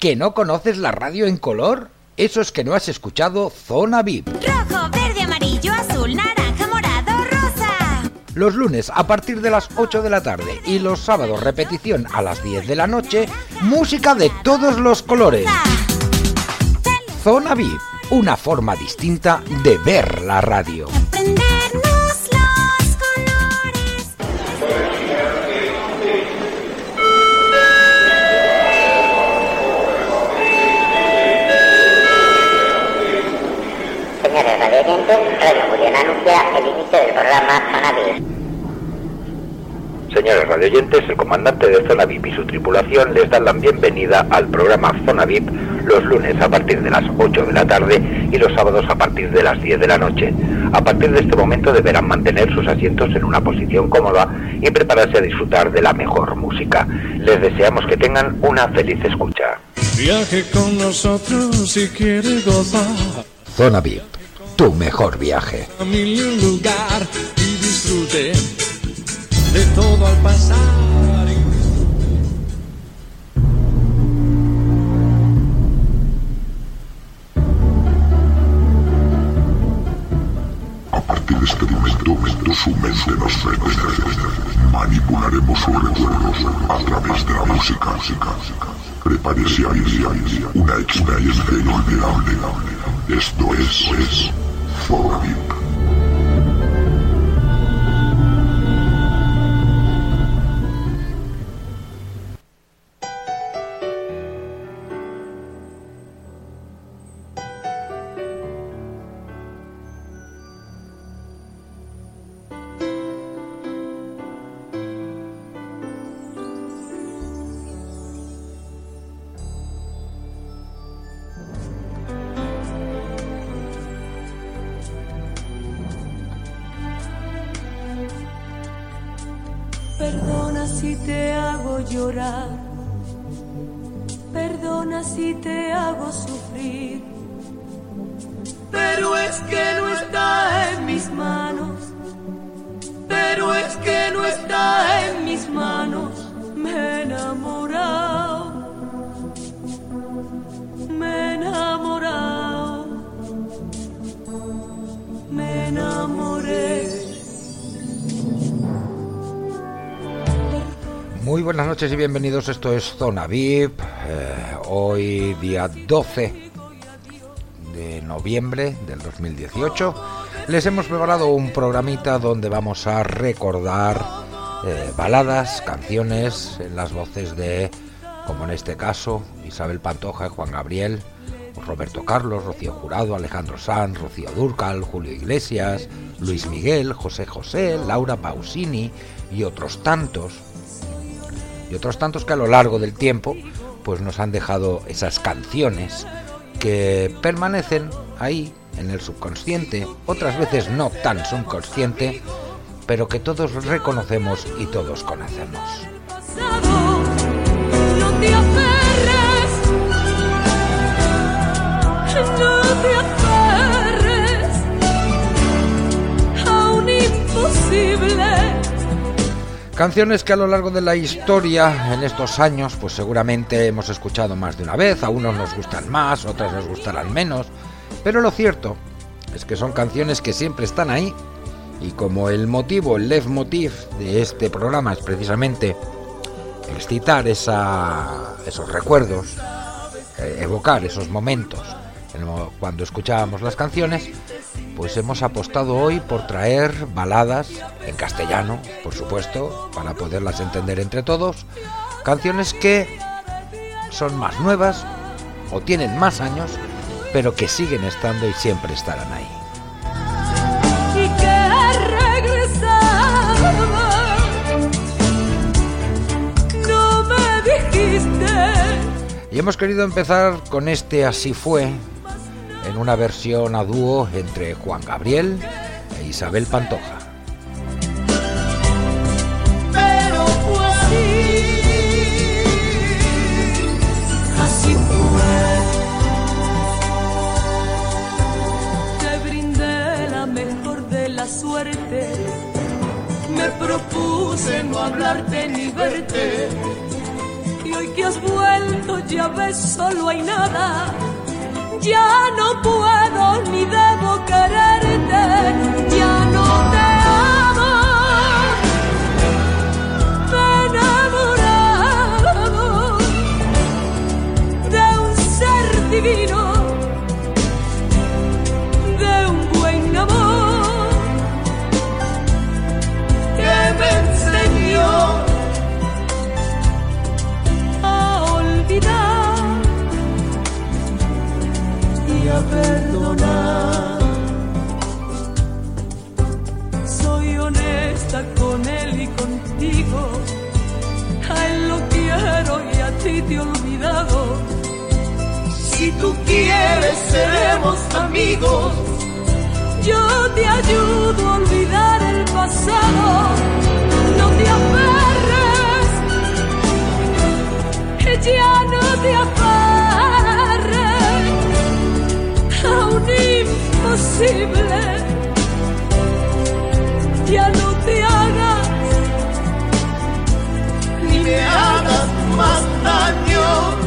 ¿Que no conoces la radio en color? Eso es que no has escuchado Zona VIP. Rojo, verde, amarillo, azul, naranja, morado, rosa. Los lunes a partir de las 8 de la tarde y los sábados repetición a las 10 de la noche, música de todos los colores. Zona VIP, una forma distinta de ver la radio. Anuncia el inicio del programa Zona VIP. Señores radioyentes, el comandante de Zona VIP y su tripulación les dan la bienvenida al programa Zona VIP los lunes a partir de las 8 de la tarde y los sábados a partir de las 10 de la noche. A partir de este momento deberán mantener sus asientos en una posición cómoda y prepararse a disfrutar de la mejor música. Les deseamos que tengan una feliz escucha. Viaje con nosotros si quiere gozar. Zona VIP tu mejor viaje. A mi lugar y disfrute de todo al pasar. A partir de este momento, su mente nos Manipularemos sus recuerdos a través de la música. Prepárese a vivir una experiencia inolvidable. Esto es, es for rebuke. si te hago llorar, perdona si te hago sufrir, pero es que no you. noches y bienvenidos. Esto es Zona VIP. Eh, hoy día 12 de noviembre del 2018. Les hemos preparado un programita donde vamos a recordar eh, baladas, canciones en las voces de, como en este caso, Isabel Pantoja, Juan Gabriel, Roberto Carlos, Rocío Jurado, Alejandro Sanz, Rocío Durcal, Julio Iglesias, Luis Miguel, José José, Laura Pausini y otros tantos y otros tantos que a lo largo del tiempo pues nos han dejado esas canciones que permanecen ahí en el subconsciente, otras veces no tan subconsciente, pero que todos reconocemos y todos conocemos. Canciones que a lo largo de la historia, en estos años, pues seguramente hemos escuchado más de una vez, a unos nos gustan más, otras nos gustarán menos, pero lo cierto es que son canciones que siempre están ahí. Y como el motivo, el leitmotiv de este programa es precisamente excitar esos recuerdos, eh, evocar esos momentos cuando escuchábamos las canciones, pues hemos apostado hoy por traer baladas en castellano, por supuesto, para poderlas entender entre todos, canciones que son más nuevas o tienen más años, pero que siguen estando y siempre estarán ahí. Y hemos querido empezar con este Así fue, en una versión a dúo entre Juan Gabriel e Isabel Pantoja. Pero fue así, así fue. Te brindé la mejor de la suerte, me propuse no hablarte ni verte, y hoy que has vuelto ya ves, solo hay nada. Ya no puedo ni debo quererte, ya no te Soy honesta con él y contigo. A él lo quiero y a ti te he olvidado. Si tú quieres, seremos amigos. Yo te ayudo a olvidar el pasado. No te aferres ya no te aferres imposible. Ya no te hagas ni me hagas más daño.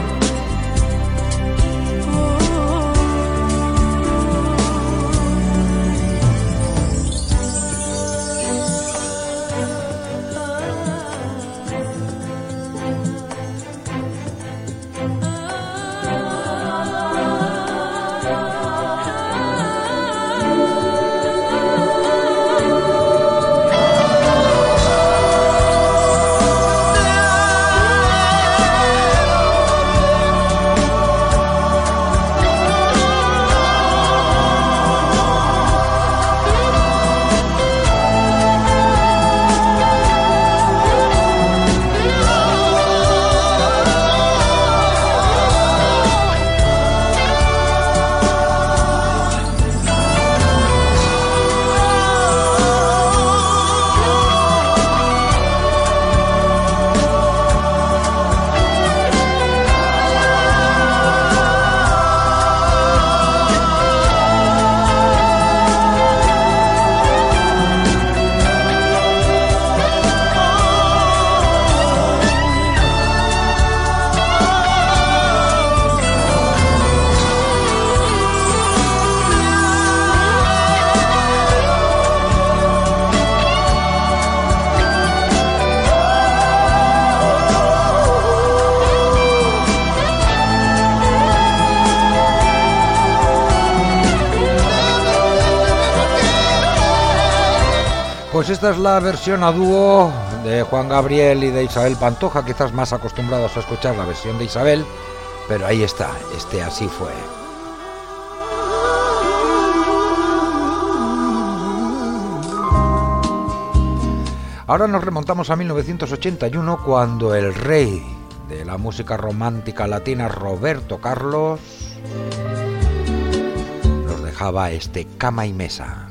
Esta es la versión a dúo de Juan Gabriel y de Isabel Pantoja, quizás más acostumbrados a escuchar la versión de Isabel, pero ahí está, este así fue. Ahora nos remontamos a 1981 cuando el rey de la música romántica latina, Roberto Carlos, nos dejaba este cama y mesa.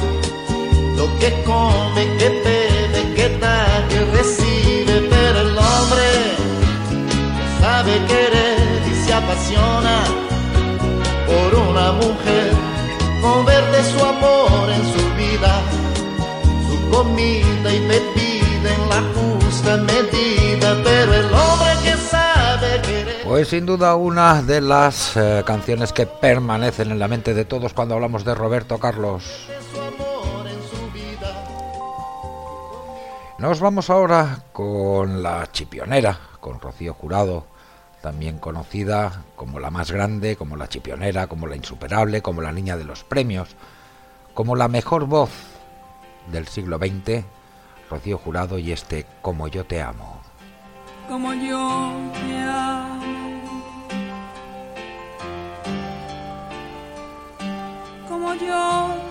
lo que come, que bebe, que da, que recibe, pero el hombre sabe querer y se apasiona por una mujer, convierte su amor en su vida, su comida y bebida en la justa medida, pero el hombre que sabe querer Pues sin duda una de las eh, canciones que permanecen en la mente de todos cuando hablamos de Roberto Carlos. Nos vamos ahora con la chipionera, con Rocío Jurado, también conocida como la más grande, como la chipionera, como la insuperable, como la niña de los premios, como la mejor voz del siglo XX, Rocío Jurado y este Como yo te amo. como yo te amo. Como yo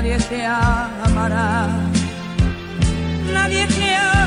Nadie te amará. Nadie te amará.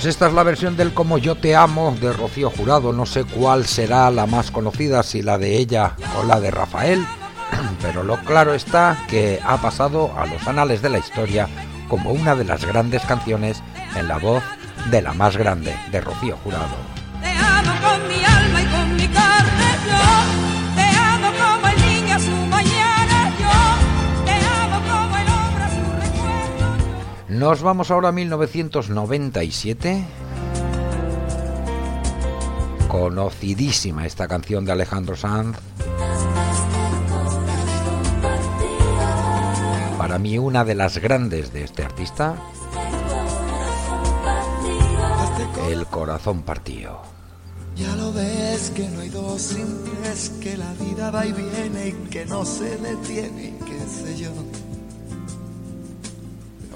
Pues esta es la versión del Como yo te amo de Rocío Jurado. No sé cuál será la más conocida, si la de ella o la de Rafael, pero lo claro está que ha pasado a los anales de la historia como una de las grandes canciones en la voz de la más grande, de Rocío Jurado. Nos vamos ahora a 1997. Conocidísima esta canción de Alejandro Sanz. Para mí una de las grandes de este artista. El corazón partido. Ya lo ves que no hay dos sin que la vida va y viene y que no se detiene qué sé yo.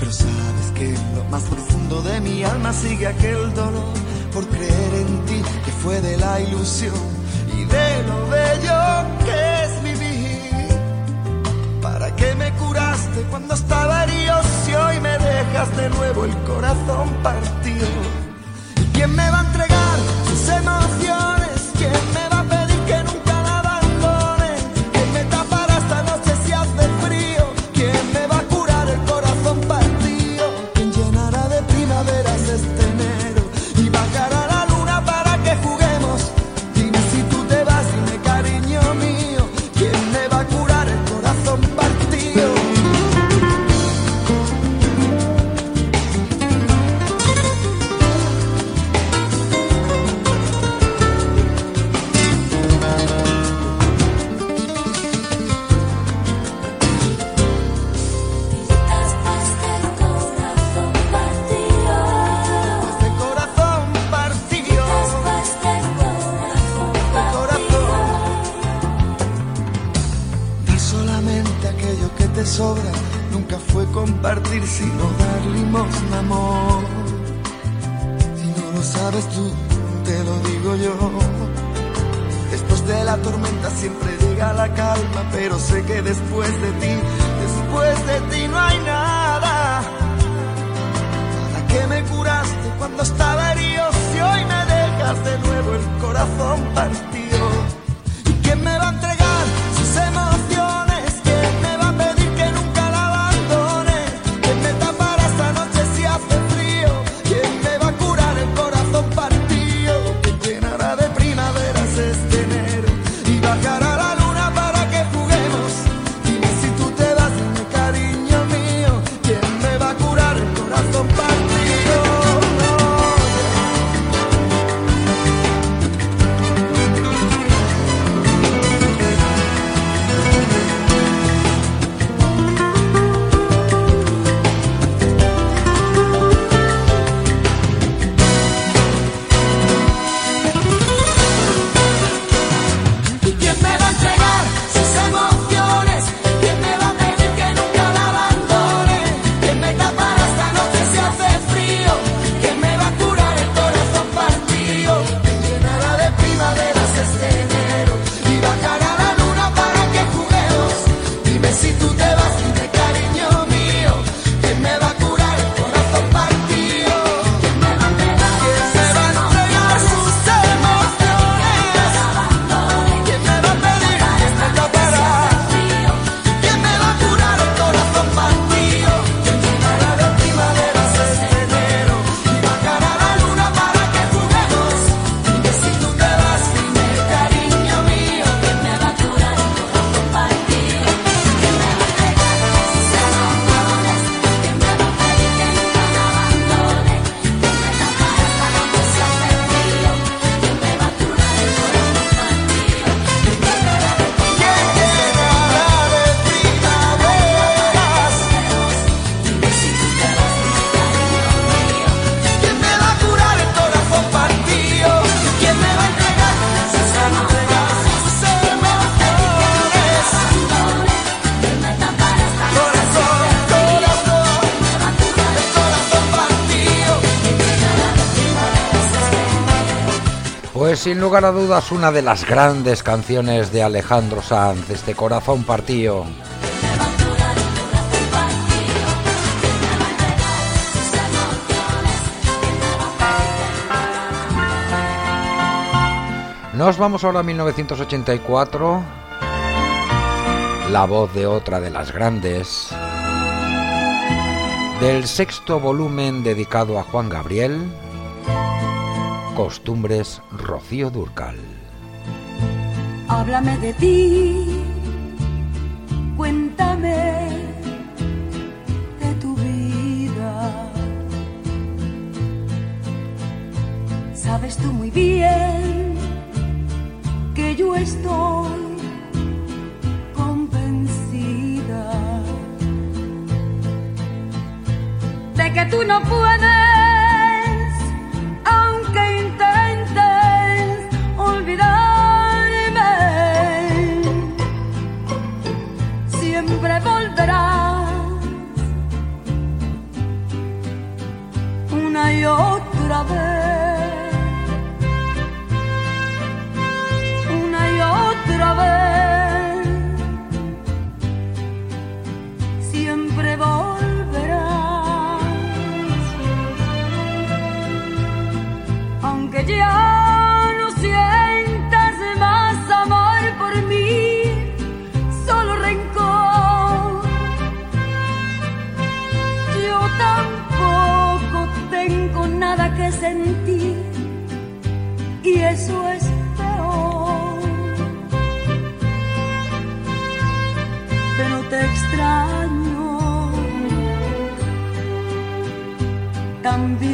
Pero sabes que en lo más profundo de mi alma sigue aquel dolor por creer en ti, que fue de la ilusión y de lo bello que es vivir. ¿Para qué me curaste cuando estaba herido si hoy me dejas de nuevo el corazón partido? ¿Y quién me va a entregar sus emociones? Sin lugar a dudas una de las grandes canciones de Alejandro Sanz, este corazón partido. Nos vamos ahora a 1984. La voz de otra de las grandes. Del sexto volumen dedicado a Juan Gabriel. Costumbres Rocío Durcal. Háblame de ti. Cuéntame de tu vida. Sabes tú muy bien que yo estoy convencida de que tú no puedes, otra vez.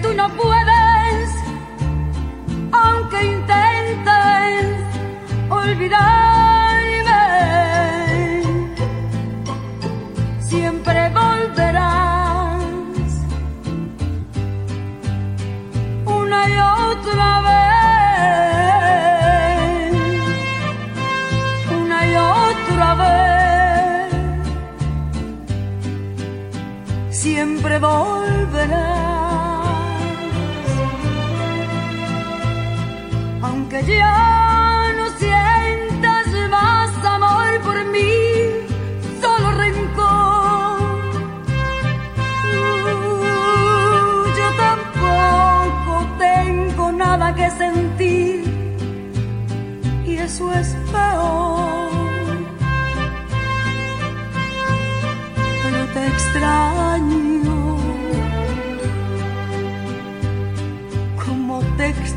tú no puedes.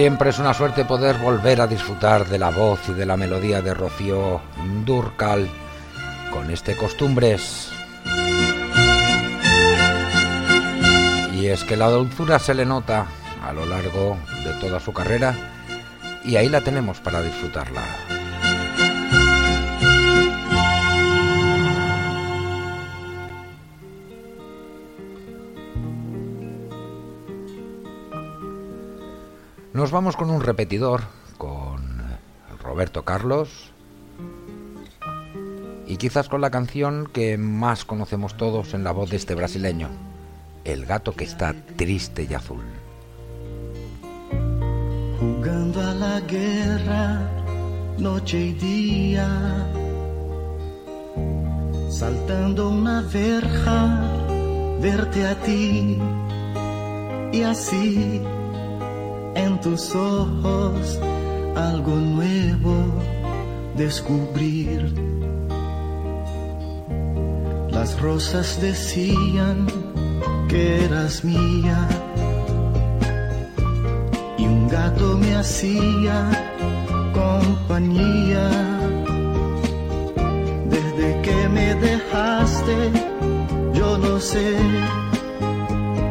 Siempre es una suerte poder volver a disfrutar de la voz y de la melodía de Rocío Durcal con este Costumbres. Y es que la dulzura se le nota a lo largo de toda su carrera y ahí la tenemos para disfrutarla. Nos vamos con un repetidor, con Roberto Carlos. Y quizás con la canción que más conocemos todos en la voz de este brasileño, El gato que está triste y azul. Jugando a la guerra, noche y día, saltando una verja, verte a ti. Y así en tus ojos algo nuevo descubrir. Las rosas decían que eras mía y un gato me hacía compañía. Desde que me dejaste, yo no sé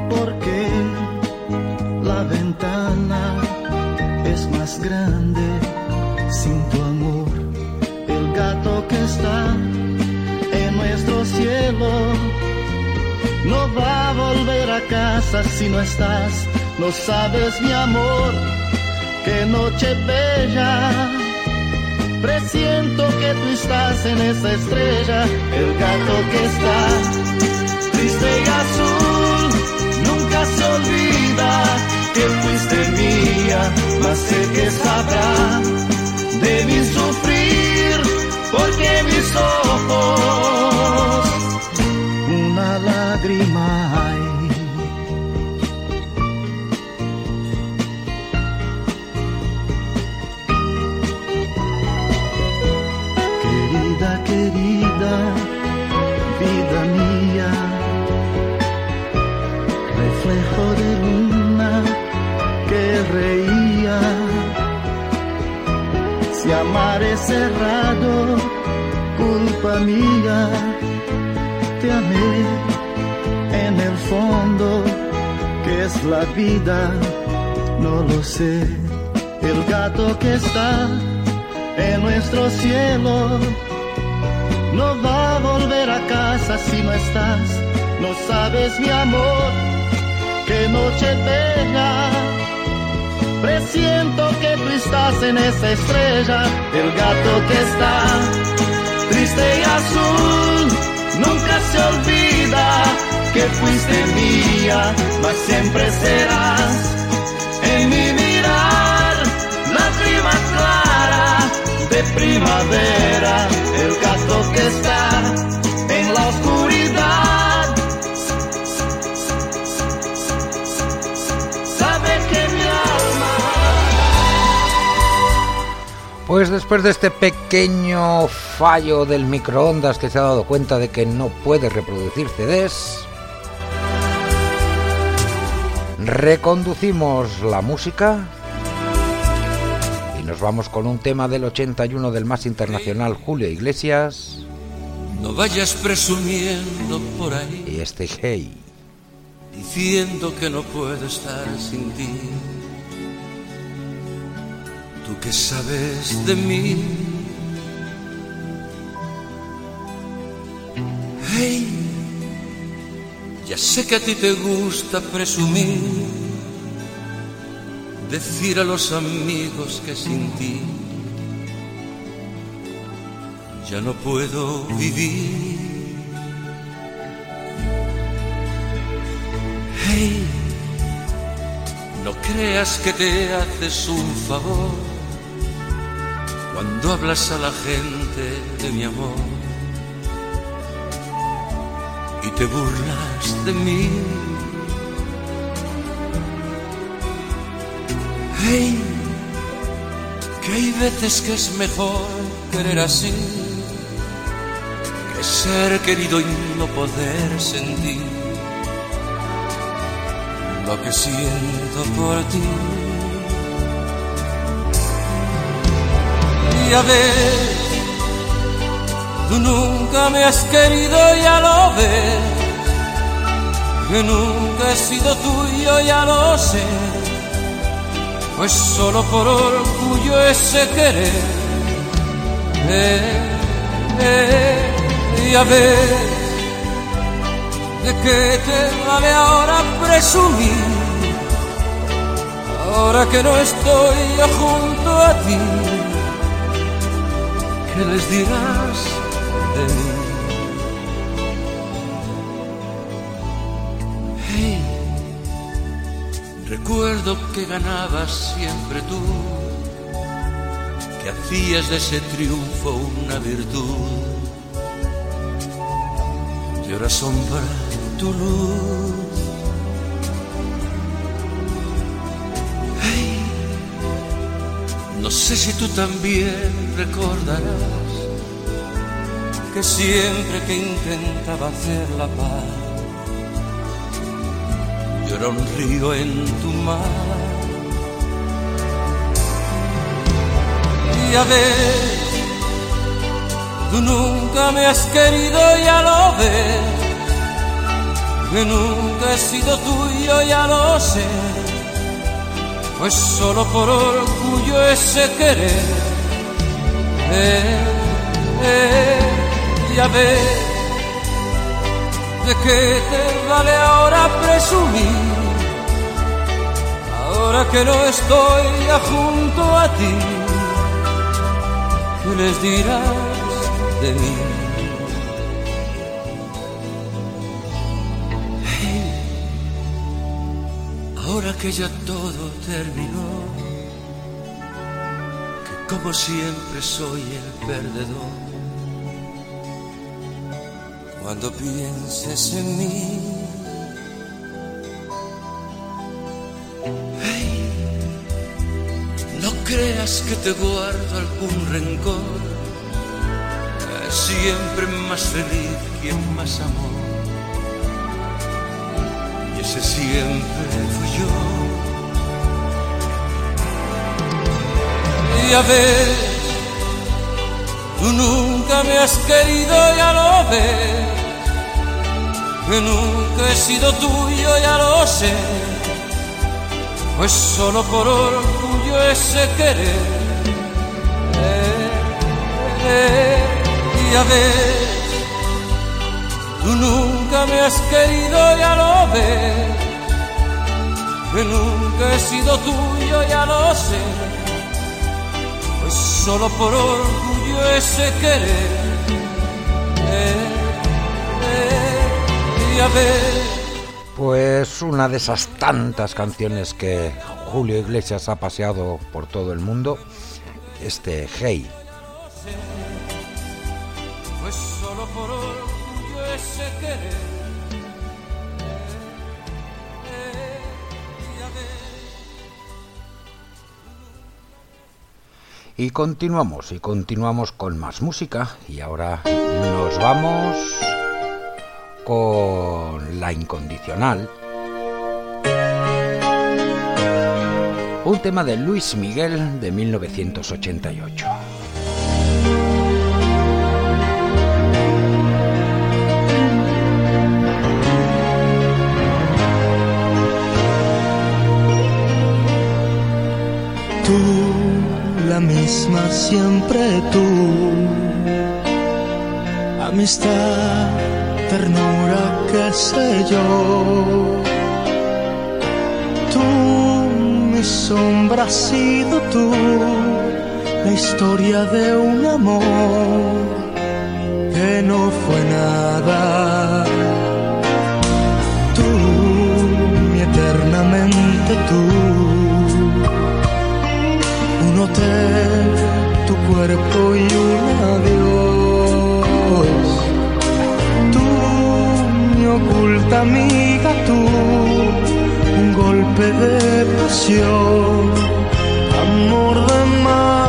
por qué la ventana grande sin tu amor. El gato que está en nuestro cielo no va a volver a casa si no estás. No sabes mi amor, qué noche bella. Presiento que tú estás en esa estrella, el gato que está triste y azul. Nunca se olvida que fuiste mía, mas sé que sabrá de mi sufrir, porque mis ojos una lágrima. Amar es cerrado, culpa mía, te amé en el fondo, que es la vida, no lo sé. El gato que está en nuestro cielo no va a volver a casa si no estás. No sabes mi amor, qué noche bella. Presiento que tú estás en esa estrella, el gato que está triste y azul. Nunca se olvida que fuiste mía, mas siempre serás en mi mirar la prima clara de primavera, el gato que está Pues después de este pequeño fallo del microondas que se ha dado cuenta de que no puede reproducir CDs, reconducimos la música y nos vamos con un tema del 81 del más internacional Julio Iglesias No vayas presumiendo por ahí, y este Hey. diciendo que no puedo estar sin ti. Tú que sabes de mí. Hey, ya sé que a ti te gusta presumir, decir a los amigos que sin ti ya no puedo vivir. Hey, no creas que te haces un favor cuando hablas a la gente de mi amor y te burlas de mí. Hey, que hay veces que es mejor querer así que ser querido y no poder sentir lo que siento por ti. Y a ver, tú nunca me has querido, ya lo ves, que nunca he sido tuyo, ya lo sé, pues solo por orgullo ese querer. Eh, eh, y a ver, ¿De qué te vale ahora presumir? Ahora que no estoy yo junto a ti, ¿qué les dirás de mí? Hey, Recuerdo que ganabas siempre tú, que hacías de ese triunfo una virtud. Y ahora sombra tu luz. No sé si tú también recordarás que siempre que intentaba hacer la paz llora un río en tu mar. Y a ver, tú nunca me has querido, ya lo ves, que nunca he sido tuyo, ya lo sé, pues solo por orgullo ese querer. Eh, eh, ya ves ¿De qué te vale ahora presumir? Ahora que no estoy ya junto a ti, ¿qué les dirás de mí? Ahora que ya todo terminó, que como siempre soy el perdedor cuando pienses en mí. No creas que te guardo algún rencor. Siempre más feliz quien más amó. Ese siempre fui yo. Y a ver, tú nunca me has querido, ya lo ves que nunca he sido tuyo, ya lo sé, pues solo por orgullo ese querer. Eh, eh, y a ver, tú nunca me has querido, ya lo ves, que nunca he sido tuyo, ya lo sé, pues solo por orgullo ese querer. Eh, pues una de esas tantas canciones que Julio Iglesias ha paseado por todo el mundo, este Hey. Y continuamos, y continuamos con más música. Y ahora nos vamos con La Incondicional. Un tema de Luis Miguel de 1988. Siempre tú, amistad ternura, que sé yo. Tú, mi sombra, has sido tú, la historia de un amor que no fue nada. Tú, mi eternamente tú, hotel, tu cuerpo y un adiós oculta amiga tú, un golpe de pasión, amor de madrugada,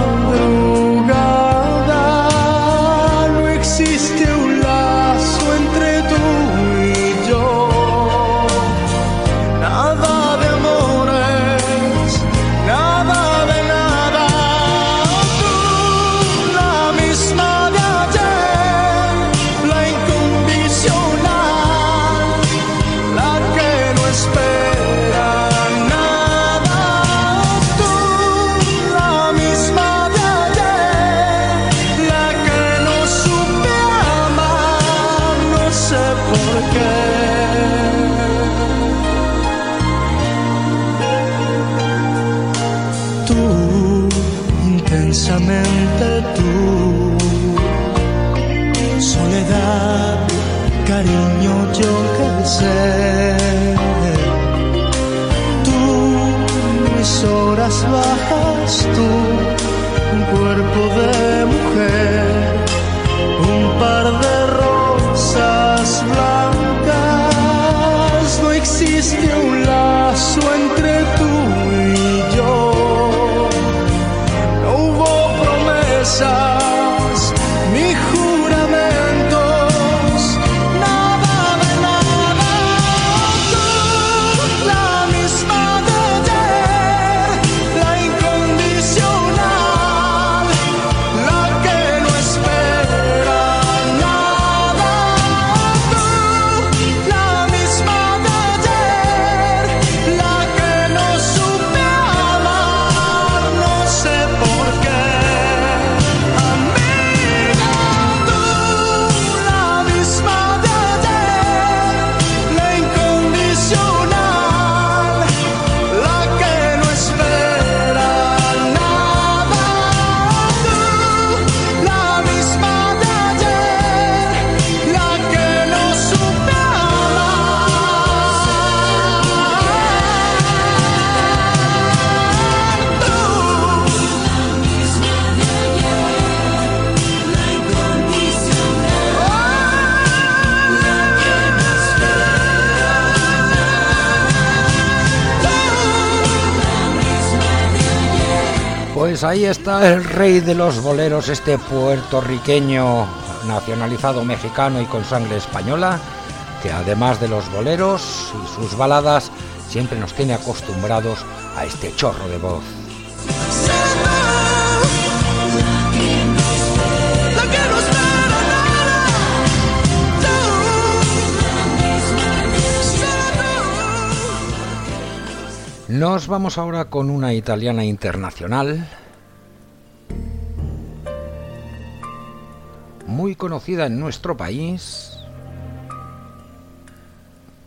ahí está el rey de los boleros, este puertorriqueño nacionalizado mexicano y con sangre española, que además de los boleros y sus baladas, siempre nos tiene acostumbrados a este chorro de voz. Nos vamos ahora con una italiana internacional muy conocida en nuestro país,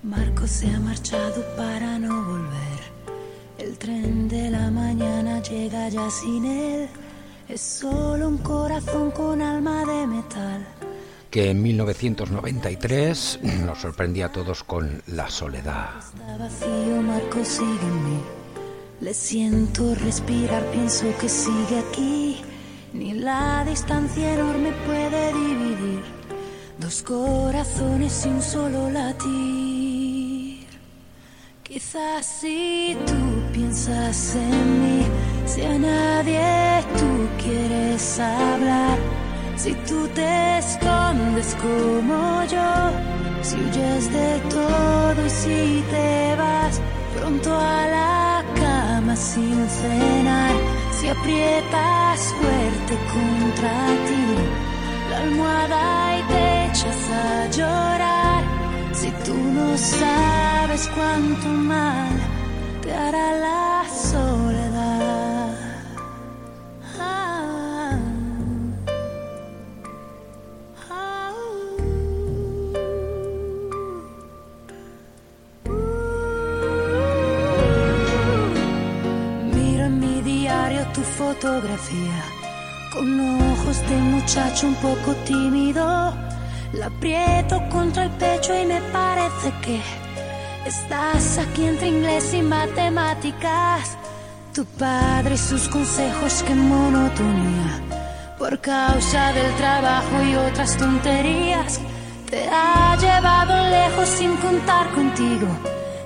Marco se ha marchado para no volver. El tren de la mañana llega ya sin él. Es solo un corazón con alma de metal. que en 1993 nos sorprendía a todos con La Soledad. Está vacío, Marco sigue en mí. Le siento respirar, pienso que sigue aquí. Ni la distancia enorme puede dividir dos corazones y un solo latir. Quizás si tú piensas en mí, si a nadie tú quieres hablar, si tú te escondes como yo, si huyes de todo y si te vas pronto a la cama sin cenar, si aprietas fuerte contra ti la almohada y te echas a llorar, si tú no sabes cuánto mal te hará la soledad. Con ojos de muchacho un poco tímido. La aprieto contra el pecho y me parece que estás aquí entre inglés y matemáticas. Tu padre y sus consejos, qué monotonía. Por causa del trabajo y otras tonterías, te ha llevado lejos sin contar contigo.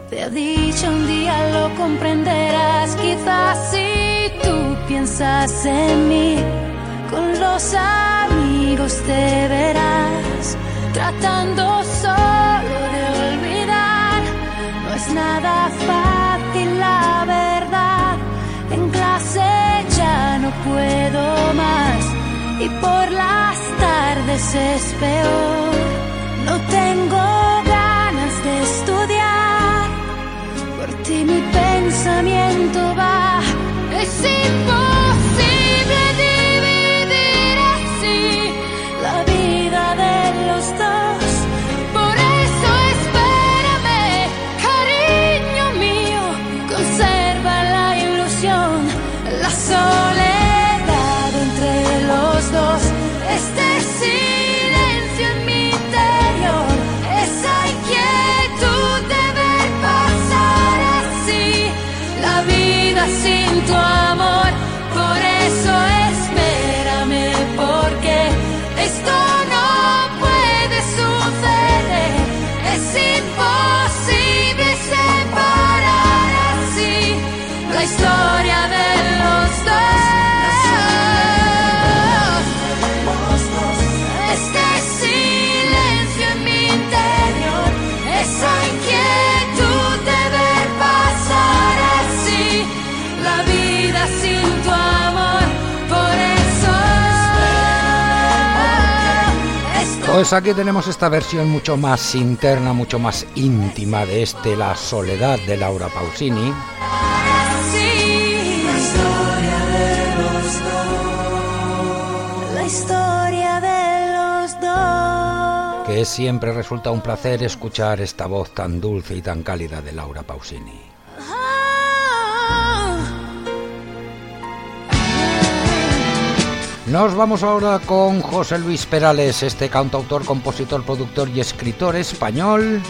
Te ha dicho un día lo comprenderás, quizás si tú piensas en mí, con los amigos te verás, tratando solo de olvidar. No es nada fácil la verdad, en clase ya no puedo más y por las tardes es peor. No tengo mi pensamiento Pues aquí tenemos esta versión mucho más interna, mucho más íntima de este La Soledad de Laura Pausini. La historia de los dos. Que siempre resulta un placer escuchar esta voz tan dulce y tan cálida de Laura Pausini. Nos vamos ahora con José Luis Perales, este cantautor, compositor, productor y escritor español,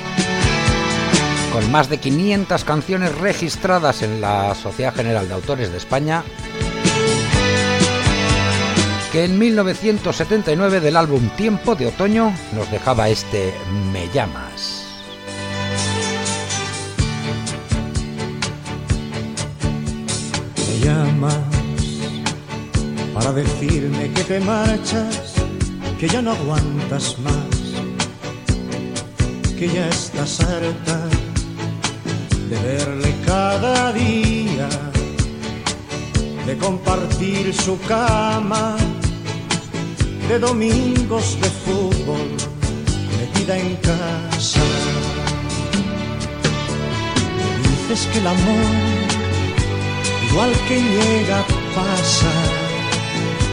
con más de 500 canciones registradas en la Sociedad General de Autores de España, que en 1979 del álbum Tiempo de Otoño nos dejaba este Me llamas. Me llamas para decirme que te marchas, que ya no aguantas más, que ya estás harta de verle cada día, de compartir su cama, de domingos de fútbol, metida en casa. Dices que el amor, igual que llega, pasa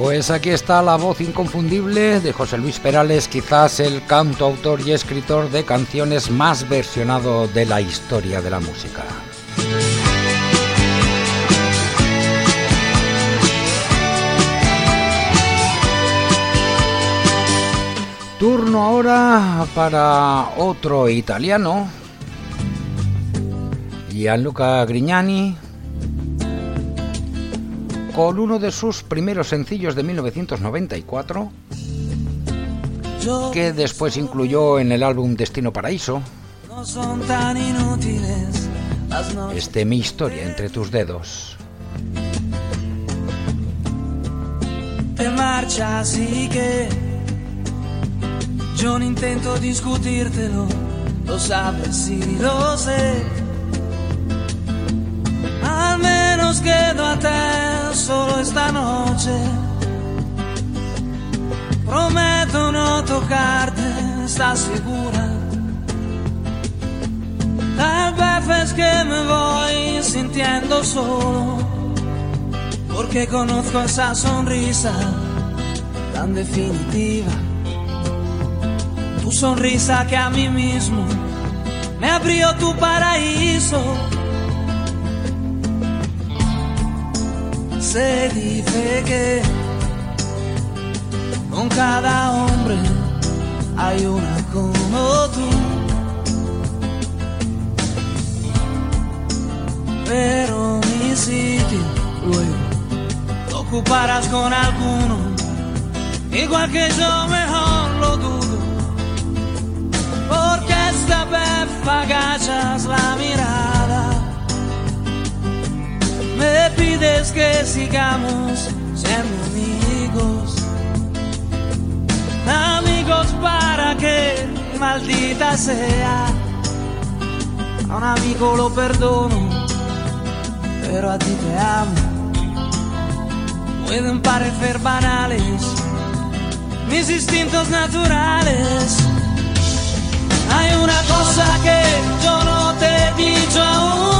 Pues aquí está la voz inconfundible de José Luis Perales, quizás el canto, autor y escritor de canciones más versionado de la historia de la música. Turno ahora para otro italiano, Gianluca Grignani, con uno de sus primeros sencillos de 1994, que después incluyó en el álbum Destino Paraíso. Este Mi Historia entre tus dedos. Te marchas y que yo no intento discutírtelo, lo sabes y lo sé. Al menos quedo a te solo esta noche. Prometo no tocarte, ¿estás segura? Tal vez es que me voy sintiendo solo, porque conozco esa sonrisa tan definitiva. Tu sonrisa que a mí mismo me abrió tu paraíso. Se dice que con cada hombre hay una como tú. Pero mi sitio luego lo ocuparás con alguno, igual que yo mejor lo dudo. Porque esta vez la mirada, me pides que sigamos siendo amigos amigos para que maldita sea. A un amigo lo perdono, pero a ti te amo. Pueden parecer banales mis instintos naturales. Hay una cosa que yo no te he dicho aún.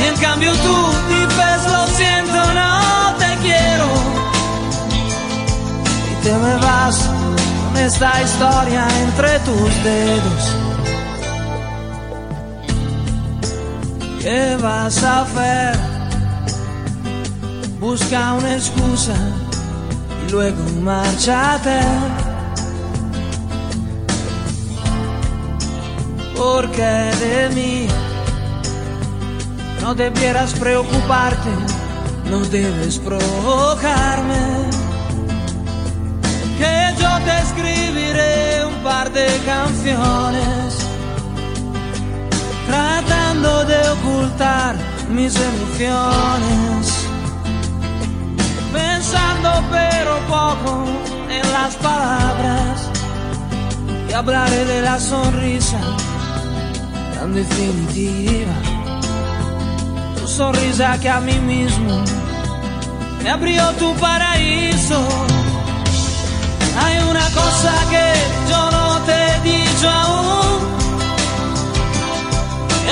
Y en cambio tú dices lo siento, no te quiero te me vas con esta historia entre tus dedos. ¿Qué vas a hacer? Busca una excusa y luego márchate. Porque de mí no debieras preocuparte, no debes provocarme. Que yo te escribiré un par de canciones tratando de ocultar mis emociones. Pensando pero poco en las palabras y hablaré de la sonrisa tan definitiva sonrisa que a mí mismo me abrió tu paraíso hay una cosa que yo no te he dicho aún.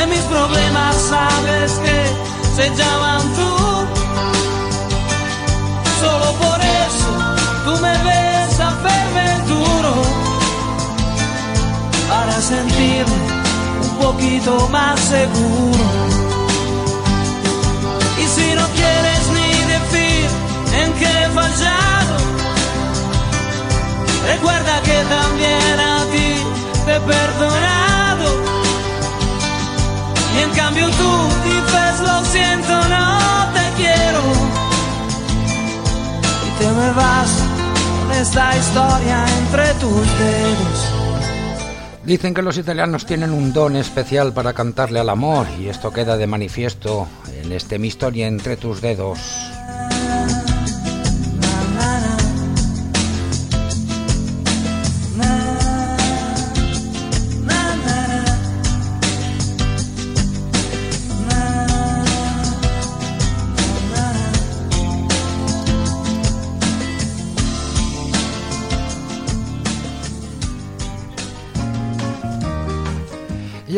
En mis problemas sabes que se llaman tú. Solo por eso tú me ves a verme duro. Para sentirme un poquito más seguro. Fallado Recuerda que también a ti te he perdonado. Y en cambio tú dices lo siento, no te quiero. Y te me vas con esta historia entre tus dedos. Dicen que los italianos tienen un don especial para cantarle al amor y esto queda de manifiesto en este Mi historia entre tus dedos.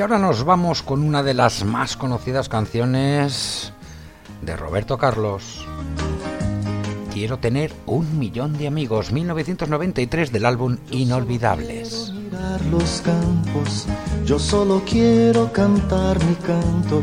Y ahora nos vamos con una de las más conocidas canciones de Roberto Carlos. Quiero tener un millón de amigos, 1993 del álbum Inolvidables. Mirar los campos, yo solo quiero cantar mi canto,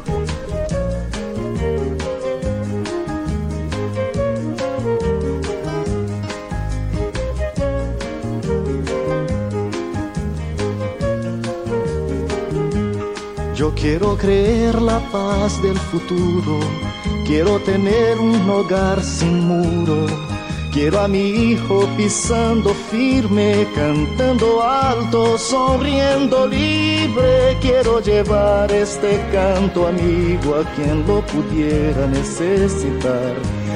Yo quiero creer la paz del futuro, quiero tener un hogar sin muro. Quiero a mi hijo pisando firme, cantando alto, sonriendo libre. Quiero llevar este canto amigo a quien lo pudiera necesitar.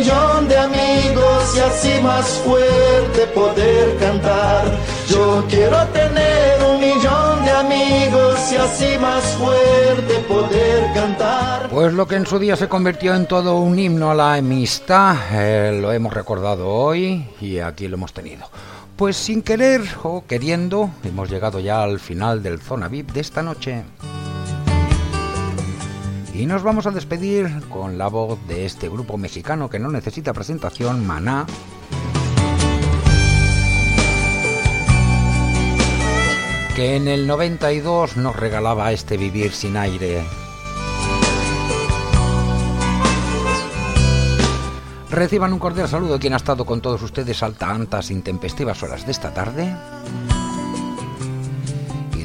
millón de amigos y así más fuerte poder cantar. Yo quiero tener un millón de amigos y así más fuerte poder cantar. Pues lo que en su día se convirtió en todo un himno a la amistad, eh, lo hemos recordado hoy y aquí lo hemos tenido. Pues sin querer o queriendo, hemos llegado ya al final del Zona VIP de esta noche. Y nos vamos a despedir con la voz de este grupo mexicano que no necesita presentación, Maná. Que en el 92 nos regalaba este vivir sin aire. Reciban un cordial saludo quien ha estado con todos ustedes a tantas intempestivas horas de esta tarde.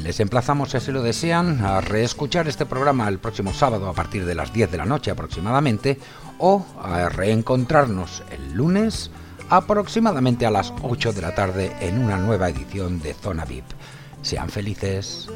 Les emplazamos, si así lo desean, a reescuchar este programa el próximo sábado a partir de las 10 de la noche aproximadamente o a reencontrarnos el lunes aproximadamente a las 8 de la tarde en una nueva edición de Zona VIP. Sean felices.